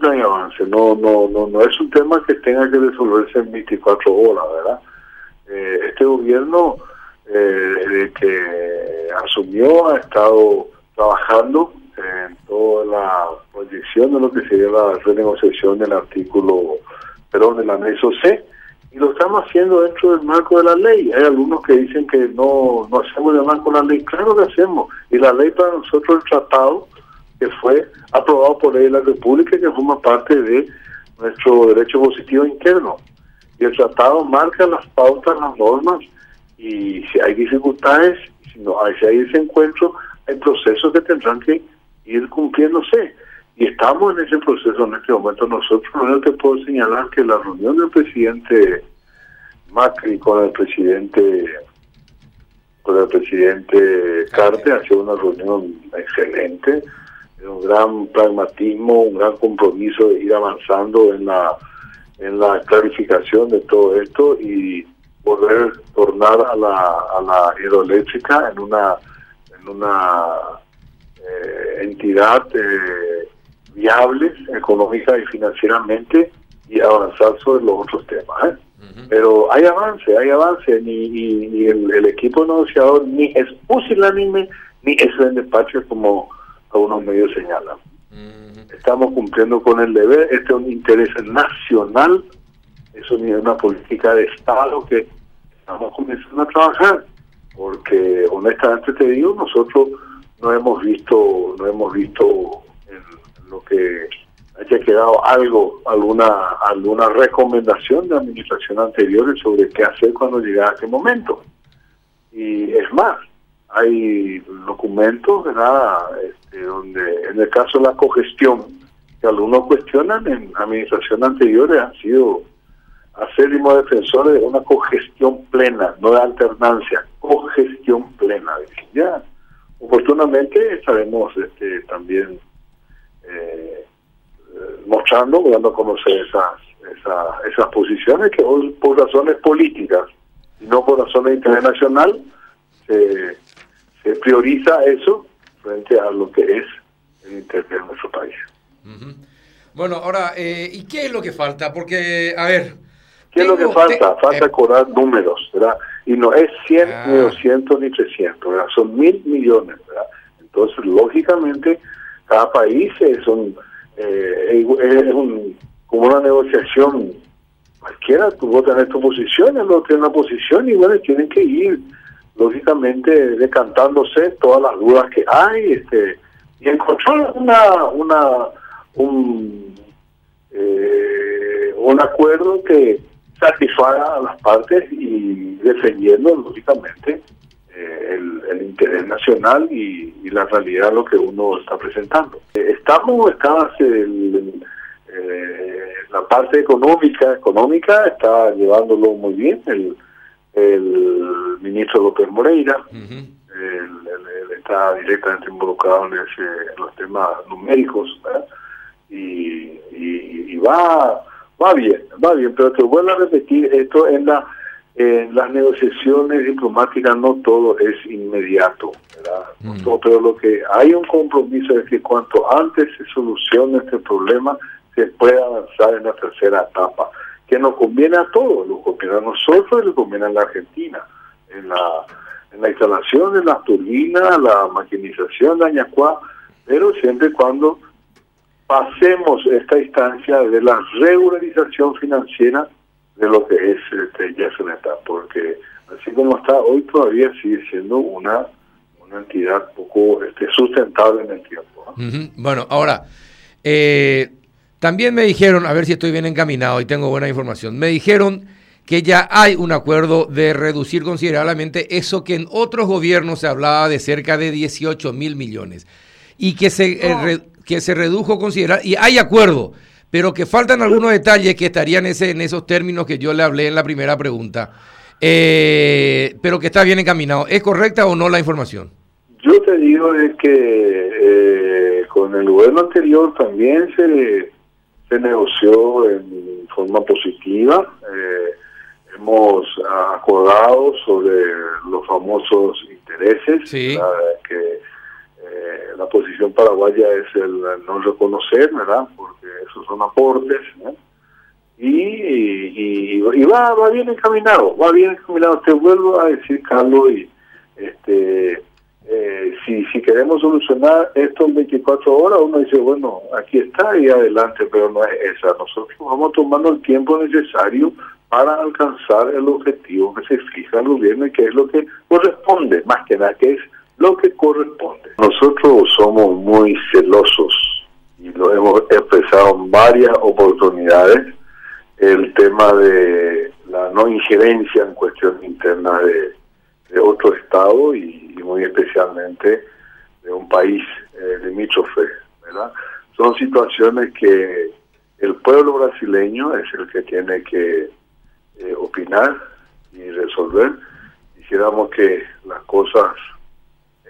siempre avance. No, no, no, no es un tema que tenga que resolverse en 24 horas, ¿verdad? Eh, este gobierno, eh, desde que asumió, ha estado trabajando en toda la proyección de lo que sería la renegociación del artículo, perdón, del anexo C, y lo estamos haciendo dentro del marco de la ley. Hay algunos que dicen que no, no hacemos de marco de la ley. Claro que hacemos. Y la ley para nosotros, el tratado que fue aprobado por ley de la República, que forma parte de nuestro derecho positivo interno. Y el tratado marca las pautas, las normas, y si hay dificultades, si, no, hay, si hay desencuentros, hay procesos que tendrán que ir cumpliéndose. Y estamos en ese proceso en este momento. Nosotros, no te puedo señalar que la reunión del presidente Macri con el presidente con el presidente Carte ha sido una reunión excelente, un gran pragmatismo, un gran compromiso de ir avanzando en la en la clarificación de todo esto y poder tornar a la, a la hidroeléctrica en una en una eh, entidad eh, viable económica y financieramente y avanzar sobre los otros temas. ¿eh? Pero hay avance, hay avance, ni, ni, el, equipo negociador ni es pusilánime ni es en despacho como algunos medios señalan. Estamos cumpliendo con el deber, este es un interés nacional, es una política de Estado que estamos comenzando a trabajar, porque honestamente te digo, nosotros no hemos visto, no hemos visto en lo que haya quedado algo, alguna, alguna recomendación de administración anteriores sobre qué hacer cuando llega a ese momento. Y es más, hay documentos. Este, donde en el caso de la cogestión, que algunos cuestionan en administración anteriores han sido acérrimos defensores de una cogestión plena, no de alternancia, cogestión plena. Ya, oportunamente estaremos este, también eh, mostrando, dando a conocer esas, esas, esas posiciones que hoy por razones políticas y no por razones internacional se, se prioriza eso frente a lo que es el interés de nuestro país. Bueno, ahora, eh, ¿y qué es lo que falta? Porque, a ver... ¿Qué es lo que falta? falta eh, cobrar números, ¿verdad? Y no es 100, ni 200, ah. ni 300, ¿verdad? Son mil millones, ¿verdad? Entonces, lógicamente, cada país es un eh, es un, como una negociación cualquiera, tú vos tenés tu posición, el otro tiene una posición y bueno, tienen que ir lógicamente decantándose todas las dudas que hay este y encontrar una una un eh, un acuerdo que satisfaga a las partes y defendiendo lógicamente eh, el, interés nacional y, la realidad lo que uno está presentando. Estamos, está eh, la parte económica, económica está llevándolo muy bien el, el ministro López Moreira, está directamente involucrado en, ese, los temas numéricos y, y, va va bien, va bien, pero te vuelvo a repetir, esto en la en las negociaciones diplomáticas no todo es inmediato, ¿verdad? Mm. pero lo que hay un compromiso es que cuanto antes se solucione este problema, se pueda avanzar en la tercera etapa, que nos conviene a todos, nos conviene a nosotros y nos conviene a la Argentina, en la, en la instalación de las turbinas, la maquinización de Añacuá, pero siempre y cuando pasemos esta instancia de la regularización financiera de lo que es este, está porque así como está hoy todavía sigue siendo una, una entidad poco este, sustentable en el tiempo. Bueno, ahora, eh, también me dijeron, a ver si estoy bien encaminado y tengo buena información, me dijeron que ya hay un acuerdo de reducir considerablemente eso que en otros gobiernos se hablaba de cerca de 18 mil millones y que se, eh, que se redujo considerablemente, y hay acuerdo pero que faltan algunos detalles que estarían ese, en esos términos que yo le hablé en la primera pregunta, eh, pero que está bien encaminado. ¿Es correcta o no la información? Yo te digo es que eh, con el gobierno anterior también se, se negoció en forma positiva. Eh, hemos acordado sobre los famosos intereses, que la posición paraguaya es el no reconocer, ¿verdad? Porque esos son aportes, y, y, va, va bien encaminado, va bien encaminado. Te vuelvo a decir, Carlos, y este eh, si, si queremos solucionar esto en 24 horas, uno dice, bueno, aquí está y adelante, pero no es esa. Nosotros vamos tomando el tiempo necesario para alcanzar el objetivo que se fija el gobierno y que es lo que corresponde, más que nada, que es lo que corresponde. Nosotros somos muy celosos y lo hemos expresado en varias oportunidades, el tema de la no injerencia en cuestiones internas de, otro Estado y, muy especialmente de un país eh, limítrofe, ¿verdad? Son situaciones que el pueblo brasileño es el que tiene que eh, opinar y resolver. Quisiéramos que las cosas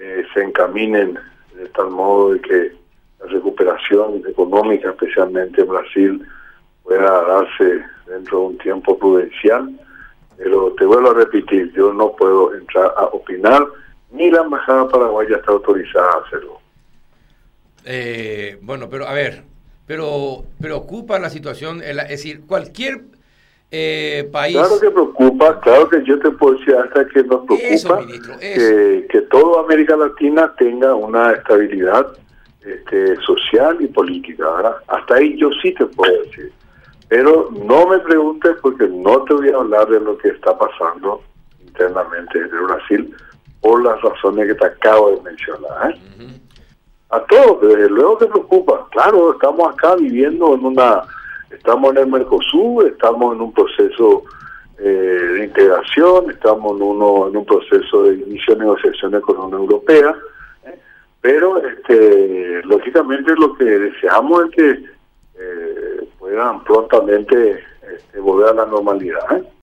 eh, se encaminen de tal modo de que la recuperación económica, especialmente en Brasil, pueda darse dentro de un tiempo prudencial. Pero te vuelvo a repetir, yo no puedo entrar a opinar, ni la Embajada Paraguaya está autorizada a hacerlo. Eh, bueno, pero a ver, pero preocupa la situación, es decir, cualquier eh, país. Claro que preocupa, claro que yo te puedo decir hasta que nos preocupa Que, que toda América Latina tenga una estabilidad este, social y política, ¿verdad? Hasta ahí yo sí te puedo decir. Pero no me preguntes porque no te voy a hablar de lo que está pasando internamente en Brasil por las razones que te acabo de mencionar. ¿eh? A todos, desde luego que preocupa. Claro, estamos acá viviendo en una Estamos en el Mercosur, estamos en un proceso eh, de integración, estamos en, uno, en un proceso de inicio de negociaciones con la Unión Europea, ¿eh? pero este, lógicamente lo que deseamos es que prontamente este, volver a la normalidad.